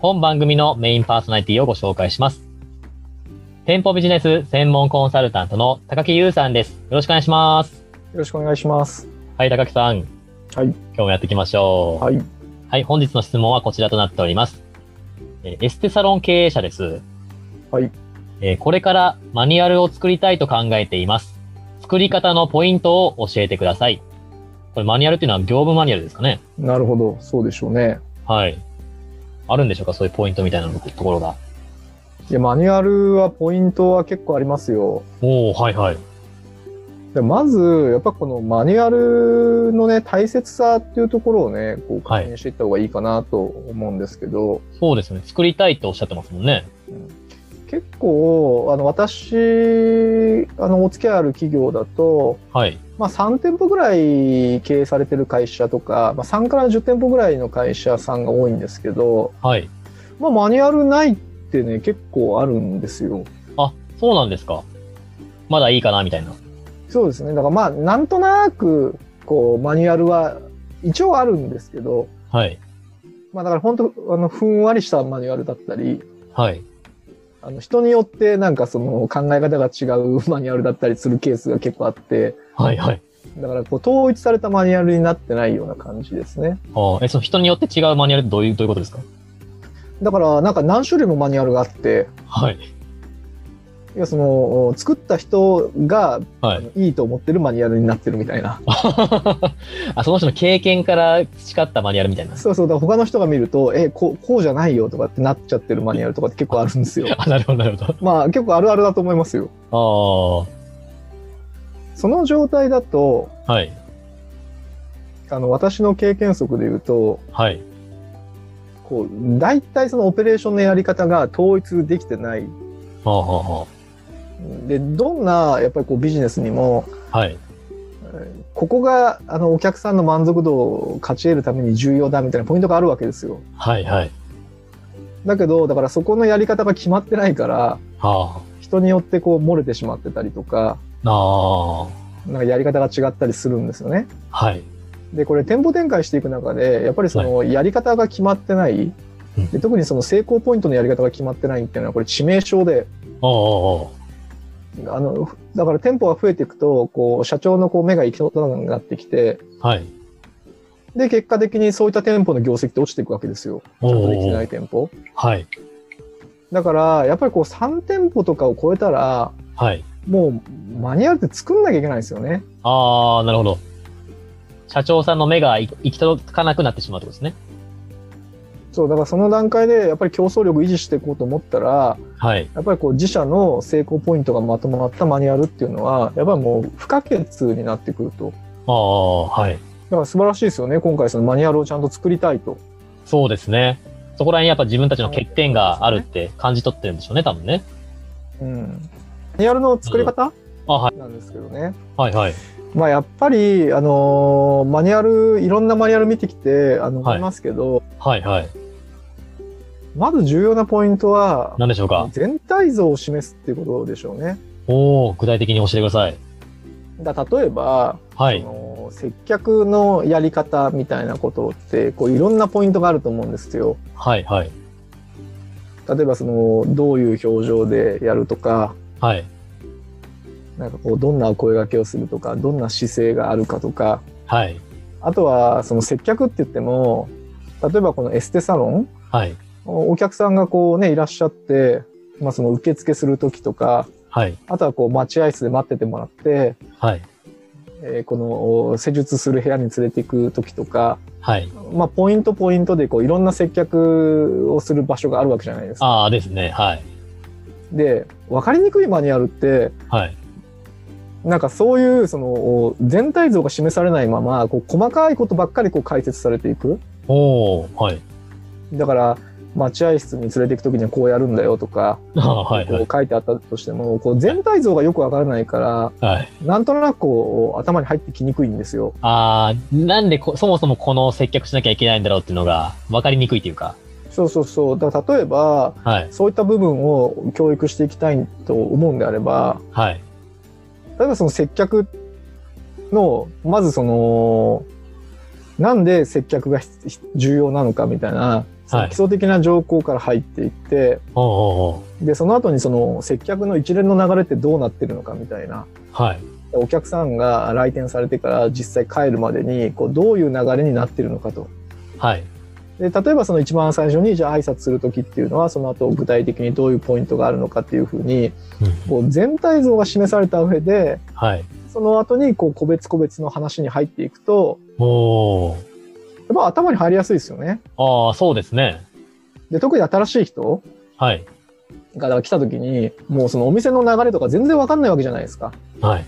本番組のメインパーソナリティをご紹介します。店舗ビジネス専門コンサルタントの高木優さんです。よろしくお願いします。よろしくお願いします。はい、高木さん。はい。今日もやっていきましょう。はい。はい、本日の質問はこちらとなっております。えーエステサロン経営者です。はい。えーこれからマニュアルを作りたいと考えています。作り方のポイントを教えてください。これマニュアルっていうのは業務マニュアルですかね？なるほど。そうでしょうね。はい。あるんでしょうか？そういうポイントみたいなところが。いや、マニュアルはポイントは結構ありますよ。おおはいはい。でまず、やっぱこのマニュアルのね、大切さっていうところをね、こうはい確認していった方がいいかなと思うんですけど、そうですよね。作りたいっておっしゃってますもんね。結構、あの、私、あの、お付き合いある企業だと、はい。まあ3店舗ぐらい経営されてる会社とか、まあ3から10店舗ぐらいの会社さんが多いんですけど、はい。まあマニュアルないってね、結構あるんですよ。あ、そうなんですか。まだいいかなみたいな。そうですね。だからまあ、なんとなく、こう、マニュアルは一応あるんですけど、はい。まあだから本当あの、ふんわりしたマニュアルだったり、はい。あの、人によってなんかその考え方が違うマニュアルだったりするケースが結構あって、はいはい。だからこう、統一されたマニュアルになってないような感じですね。あーえ、その人によって違うマニュアルってどういう、どういうことですか？だからなんか何種類もマニュアルがあって、はい。いやその、作った人が、はいいいと思ってるマニュアルになってるみたいな。あ、その人の経験から培ったマニュアルみたいな。そうそう、だ他の人が見ると、え、こう、こうじゃないよとかってなっちゃってるマニュアルとかって結構あるんですよ。あ、なるほど、なるほまあ結構あるあるだと思いますよ。ど。その状態だと、ああ。はい。あの、私の経験則で言うと、はい。こう、大体そのオペレーションのやり方が統一できてない。はあ、はあ、はで、どんな、やっぱりこうビジネスにも、あ。はい。ここが、あの、お客さんの満足度を勝ち得るために重要だみたいなポイントがあるわけですよ。はい、はい。だけど、だからそこのやり方が決まってないから、は人によってこう漏れてしまってたりとか、あ。ああ。なんかやり方が違ったりするんですよね。はい。で、これ店舗展開していく中で、やっぱりそのやり方が決まってない、うんで特にその成功ポイントのやり方が決まってないっていうのはこれ致命傷で、おおあの、だから店舗が増えていくと、こう、社長のこう目が行き届かなくなってきて、はい。で、結果的にそういった店舗の業績って落ちていくわけですよ。ちゃんとできてない店舗。はい。だから、やっぱりこう3店舗とかを超えたら、はい。もうマニュアルって作んなきゃいけないんですよね。ああ、なるほど。社長さんの目が行き届かなくなってしまうってことですね。そう、だからその段階でやっぱり競争力維持していこうと思ったら、はい。やっぱりこう自社の成功ポイントがまとまったマニュアルっていうのは、やっぱりもう不可欠になってくると。ああ、はい。だから素晴らしいですよね。今回そのマニュアルをちゃんと作りたいと。そうですね。そこら辺やっぱ自分たちの欠点があるって感じ取ってるんでしょうね、多分ね。うん。マニュアルの作り方あ、はい。なんですけどね。はい、はい。まあやっぱり、あのーマニュアル、いろんなマニュアル見てきて、あの、はい思いますけど、はい、はい。まず重要なポイントは、何でしょうか？全体像を示すっていうことでしょうね。おお具体的に教えてください。だ例えば、はいそ。の接客のやり方みたいなことって、こういろんなポイントがあると思うんですよ。はい、はい。例えばその、どういう表情でやるとか、はい。なんかこう、どんなお声掛けをするとか、どんな姿勢があるかとか、はい。あとは、その接客って言っても、例えばこのエステサロンはい。お客さんがこうね、いらっしゃって、まあその受付するときとか、はい。あとはこう待合室で待っててもらって、はい。えーこの施術する部屋に連れて行くときとか、はい。まあポイントポイントでこういろんな接客をする場所があるわけじゃないですか。ああですね。はい。で、わかりにくいマニュアルって、はい。なんかそういうその全体像が示されないまま、こう細かいことばっかりこう解説されていく。おー、はい。だから、待合室に連れて行くときにはこうやるんだよとか、ああはい。はいこう。書いてあったとしても、こう全体像がよくわからないから、はい。なんとなくこう頭に入ってきにくいんですよ。ああ、なんでこ、そもそもこの接客しなきゃいけないんだろうっていうのが分かりにくいというか。そうそうそう。だから例えば、はい。そういった部分を教育していきたいと思うんであれば、はい。例えばその接客の、まずその、なんで接客が重要なのかみたいな、その基礎的な条項から入っていって、おーおーおーで、その後にその接客の一連の流れってどうなってるのかみたいな。はい。お客さんが来店されてから実際帰るまでに、こう、どういう流れになってるのかと。はい。で、例えばその一番最初に、じゃあ挨拶するときっていうのは、その後具体的にどういうポイントがあるのかっていうふうに、うんこう、全体像が示された上で、はい。その後に、こう、個別個別の話に入っていくと、っぱ頭に入りやすいですよね。ああ、そうですね。で、特に新しい人はい。がだから来た時に、もうそのお店の流れとか全然わかんないわけじゃないですか。はい。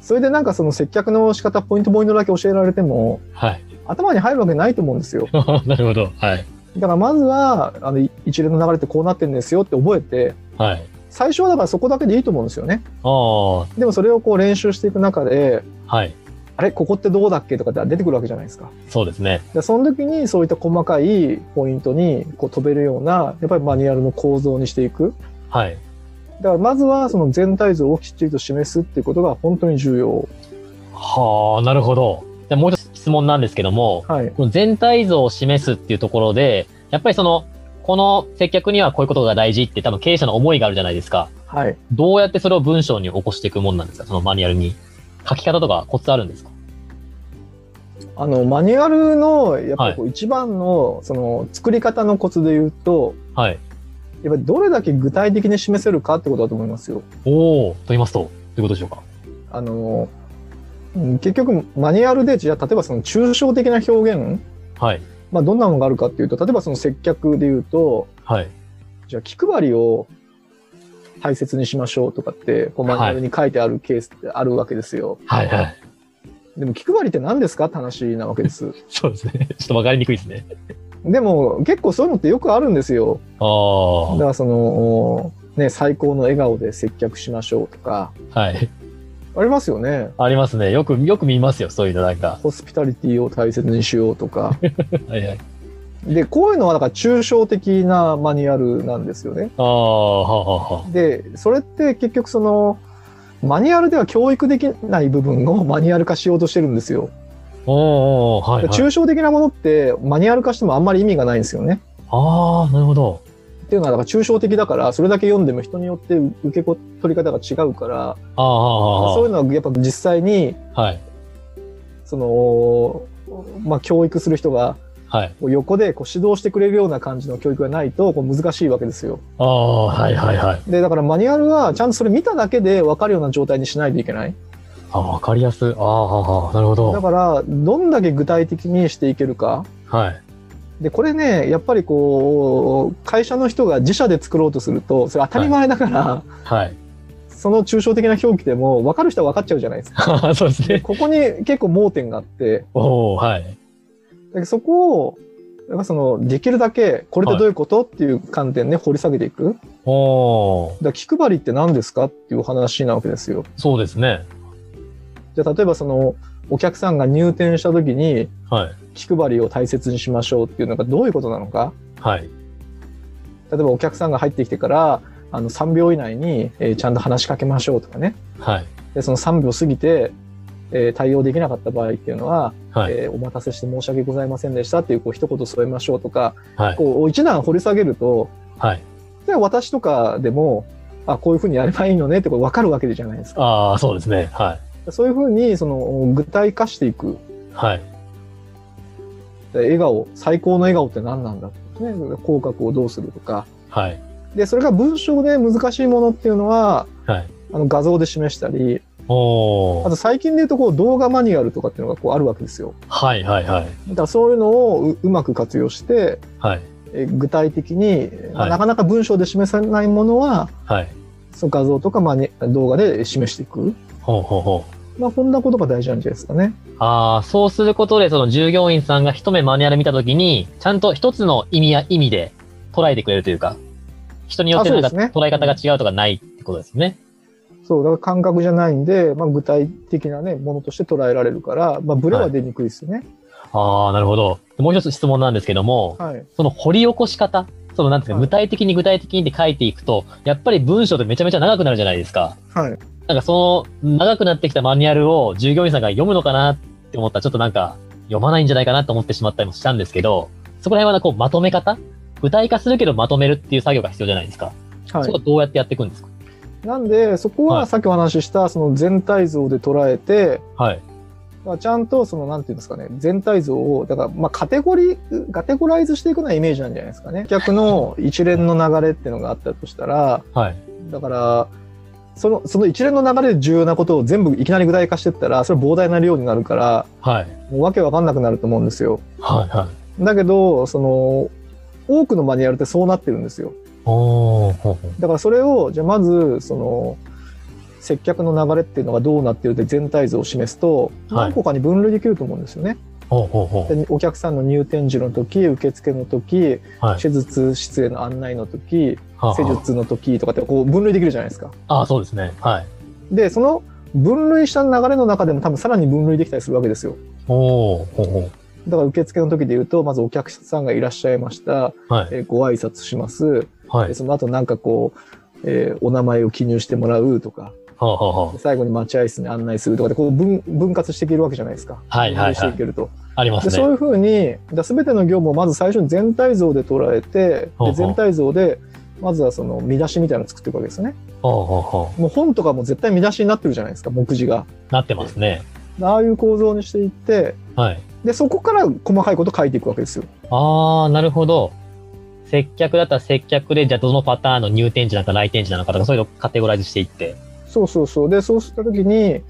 それでなんかその接客の仕方、ポイントポイントだけ教えられても、はい。頭に入るわけないと思うんですよ。なるほど。はい。だからまずは、あの、い一連の流れってこうなってんですよって覚えて、はい。最初はだからそこだけでいいと思うんですよね。ああ、でもそれをこう練習していく中で、はい。あれここってどうだっけ？とかって出てくるわけじゃないですか。そうですね。でその時にそういった細かいポイントにこう飛べるような、やっぱりマニュアルの構造にしていく。はい。だからまずはその全体像をきっちりと示すっていうことが本当に重要。はあ、なるほど。でもう一つ質問なんですけども、はい。この全体像を示すっていうところで、やっぱりその、この接客にはこういうことが大事って多分経営者の思いがあるじゃないですか。はい。どうやってそれを文章に起こしていくもんなんですか？そのマニュアルに。書き方とかコツあるんですか？あの、マニュアルの、やっぱりこう一番の、その、作り方のコツで言うと、はい。やっぱりどれだけ具体的に示せるかってことだと思いますよ。おー、と言いますと、どういうことでしょうか？あの、うん結局、マニュアルで、じゃあ、例えばその抽象的な表現、はい。まあ、どんなのがあるかっていうと、例えばその接客で言うと、はい。じゃあ、気配りを大切にしましょうとかって、こうマニュアルに書いてあるケースってあるわけですよ。はいはい。でも、気配りって何ですかって話なわけです。そうですね。ちょっとわかりにくいですね。でも、結構そういうのってよくあるんですよ。あだからその、ね、最高の笑顔で接客しましょうとか、あ。はい。ありますよね。ありますね。よく、よく見ますよ。そういうのなんか。ホスピタリティを大切にしようとか。はいはい。で、こういうのはだから抽象的なマニュアルなんですよね。ああ、はあはで、それって結局その、マニュアルでは教育できない部分をマニュアル化しようとしてるんですよ。あ。おーはい、はい。抽象的なものってマニュアル化してもあんまり意味がないんですよね。ああ、なるほど。っていうのはだから抽象的だから、それだけ読んでも人によって受け取り方が違うから、ああ、あそういうのはやっぱ実際に、あ、はい。その、まあ教育する人がはい。横でこう指導してくれるような感じの教育がないとこう難しいわけですよ。ああ、はいはいはい。で、だからマニュアルはちゃんとそれ見ただけで分かるような状態にしないといけない。ああ、わかりやすい。ああ、はあ、なるほど。だから、どんだけ具体的にしていけるか。はい。で、これね、やっぱりこう、会社の人が自社で作ろうとすると、それ当たり前だから、はい。その抽象的な表記でも分かる人は分かっちゃうじゃないですか。そうですね。ここに結構盲点があって、おおはい。でそこを、やっぱその、できるだけ、これってどういうこと、っていう観点で掘り下げていく。おおだ気配りって何ですかっていう話なわけですよ。そうですね。じゃあ例えばそのお客さんが入店した時にはい。気配りを大切にしましょうっていうのがどういうことなのかはい。例えばお客さんが入ってきてからあの3秒以内に、えーちゃんと話しかけましょうとかねはい。でその3秒過ぎて、えー対応できなかった場合っていうのは、はい。えーお待たせして申し訳ございませんでしたっていうこう一言添えましょうとかはい。こう一段掘り下げるとはい。で私とかでもあこういうふうにやればいいのねってこれ分かるわけじゃないですか。ああ、そうですね。はい。そういうふうにその具体化していくはい。で笑顔、最高の笑顔って何なんだね、口角をどうするとか。はい。で、それが文章で難しいものっていうのは、はい。あの画像で示したり、あと最近で言うとこう動画マニュアルとかっていうのがこうあるわけですよ。はいはいはい。だからそういうのをううまく活用して、はい。え具体的に、まあはいなかなか文章で示さないものは、はい。その画像とかマニ動画で示していく。ほうほうほう。まあ、こんなことが大事なんじゃないですかね。ああ、そうすることで、その従業員さんが一目マニュアル見たときに、ちゃんと一つの意味や意味で捉えてくれるというか、人によってなんか捉え方が違うとかないってことですね。そう、だから感覚じゃないんで、まあ、具体的なね、ものとして捉えられるから、まあ、ブレは出にくいですよね。ああ、なるほど。もう一つ質問なんですけども、はい。その掘り起こし方、そのなんていうか、はい具体的に具体的にって書いていくと、やっぱり文章ってめちゃめちゃ長くなるじゃないですか。はい。なんかその長くなってきたマニュアルを従業員さんが読むのかなって思ったらちょっとなんか読まないんじゃないかなと思ってしまったりもしたんですけど、そこら辺はこうまとめ方具体化するけどまとめるっていう作業が必要じゃないですか。はそこはどうやってやっていくんですか？い。なんで、そこははいさっきお話しした、その全体像で捉えて、はい。まあちゃんとその、なんていうんですかね、全体像を、だから、まあ、カテゴリー、カテゴライズしていくようなイメージなんじゃないですかね。客の一連の流れっていうのがあったとしたら、はい。だから、その、その一連の流れで重要なことを全部いきなり具体化していったら、それ膨大な量になるから、はい。もうわけわかんなくなると思うんですよ。はい。はい。だけど、その、多くのマニュアルってそうなってるんですよ。だからそれを、じゃあまず、その、接客の流れっていうのがどうなってるって全体像を示すと、はい何個かに分類できると思うんですよね。ほうほうほう。でお客さんの入店時の時、受付の時、はい。手術室への案内の時、はあ施術の時とかってこう分類できるじゃないですか。ああ、そうですね。はい。で、その分類した流れの中でも多分さらに分類できたりするわけですよ。おー、ほうほだから受付の時で言うと、まずお客さんがいらっしゃいました。う。はい。えーご挨拶します。はい。でその後なんかこう、えーお名前を記入してもらうとか、はあ、はあ、最後に待合室に案内するとかで、こう分分割していけるわけじゃないですか。はいはいはいしていけると。あ。ありまですそうね。いうふうに、すべての業務をまず最初に全体像で捉えて、で全体像で、まずはその見出しみたいなのを作っていくわけですね。もう本とかも絶対見出しになってるじゃないですか、目次が。う。なってますね。ああいう構造にしていって、はい。で、そこから細かいこと書いていくわけですよ。ああ、なるほど。接客だったら接客で、じゃあどのパターンの入店時なのか来店時なのかとか、そういうのをカテゴライズしていって。そうそうそう。で、そうしたときに、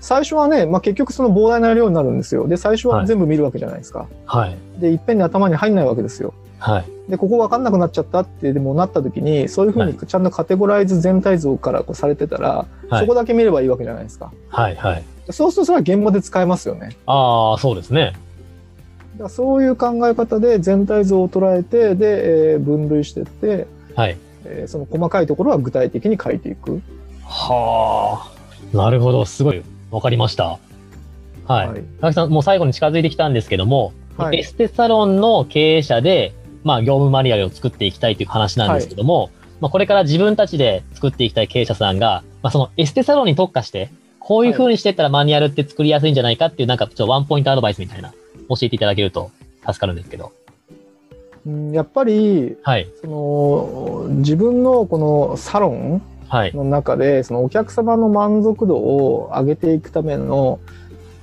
最初はね、まあ、結局その膨大な量になるんですよ。で、最初は全部見るわけじゃないですか。はい。で、いっぺんに頭に入んないわけですよ。はい。で、ここ分かんなくなっちゃったって、でもなった時に、そういうふうにちゃんとカテゴライズ全体像からこうされてたら、はいそこだけ見ればいいわけじゃないですか。はい。はい。そうするとそれは現場で使えますよね。ああ、そうですね。だそういう考え方で全体像を捉えて、で、えー分類していって、はい。えーその細かいところは具体的に書いていく。はあ。なるほど。すごい。わかりました。はい。はい。高木さん、もう最後に近づいてきたんですけども、はいエステサロンの経営者で、まあ、業務マニュアルを作っていきたいという話なんですけども、まあ、これから自分たちで作っていきたい経営者さんが、まあ、そのエステサロンに特化して、こういう風にしてったらマニュアルって作りやすいんじゃないかっていう、なんかちょっとワンポイントアドバイスみたいな、教えていただけると助かるんですけど。うんやっぱり、はい。その、自分のこのサロンはい。の中で、そのお客様の満足度を上げていくための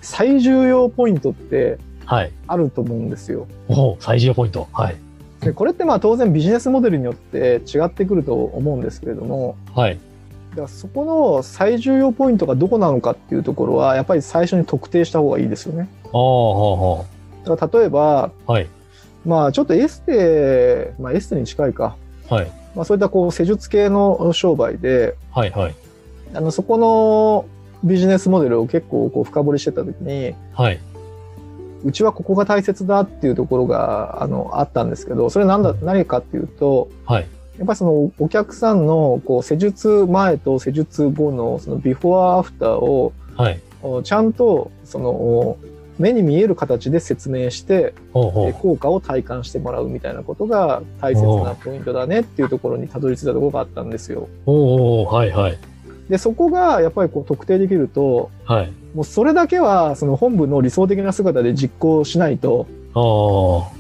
最重要ポイントってはい。あると思うんですよ。おお最重要ポイント。はい。でこれってまあ当然ビジネスモデルによって違ってくると思うんですけれども、はい。だからそこの最重要ポイントがどこなのかっていうところは、やっぱり最初に特定した方がいいですよね。だから例えば、はい。まあちょっとエステ、まあエステに近いか。はい。まあそういったこう施術系の商売で、はい。はい。あのそこのビジネスモデルを結構こう深掘りしてた時に、はい。うちはここが大切だっていうところがあのあったんですけど、それなんだ、何かっていうと、はい。やっぱりそのお客さんのこう施術前と施術後のそのビフォーアフターをはい。おちゃんとそのお目に見える形で説明して効果を体感してもらうみたいなことが大切なポイントだねっていうところにたどり着いたところがあったんですよ。はい。はい。で、そこがやっぱりこう特定できると、はい。もうそれだけはその本部の理想的な姿で実行しないと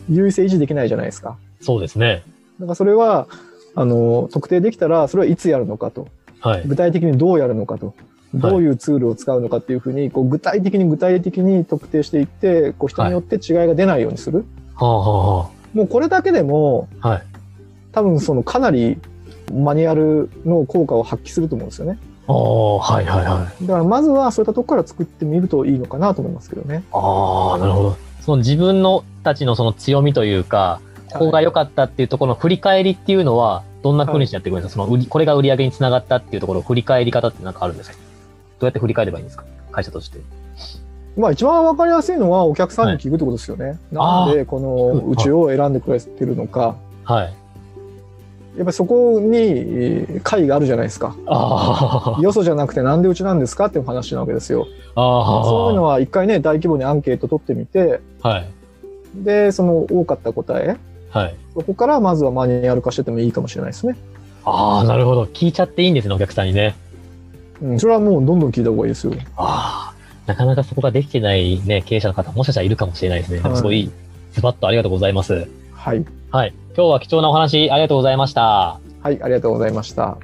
優位性維持できないじゃないですか。そうですね。だからそれは、あの、特定できたら、それはいつやるのかと。はい。具体的にどうやるのかと。どういうツールを使うのかっていうふうに、こう具体的に具体的に特定していって、こう人によって違いが出ないようにする。はあはあはもうこれだけでも、はい。多分そのかなりマニュアルの効果を発揮すると思うんですよね。おー、はいはいはい。だからまずはそういったとこから作ってみるといいのかなと思いますけどね。ああ、なるほど。その自分のたちのその強みというか、ここが良かったっていうところの振り返りっていうのは、どんな風にしてやっていくんですか、その売り、これが売り上げにつながったっていうところ、振り返り方ってなんかあるんですか？どうやって振り返ればいいんですか？会社として。まあ一番わかりやすいのはお客さんに聞くってことですよね。なんでこのうちを選んでくれてるのか。はい。やっぱりそこにえー解があるじゃないですか。あ よそじゃなくてなんでうちなんですかっていう話なわけですよ。そういうのは一回ね、大規模にアンケート取ってみて、はい。で、その多かった答え、はい。そこからまずはマニュアル化してってもいいかもしれないですね。ああ、なるほど。聞いちゃっていいんですね、お客さんにね。うん、それはもうどんどん聞いた方がいいですよ。ああ。なかなかそこができてないね、経営者の方、もしかしたらいるかもしれないですね。でもすごい、ズバッとありがとうございます。はい。はい。今日は貴重なお話、ありがとうございました。はい、ありがとうございました。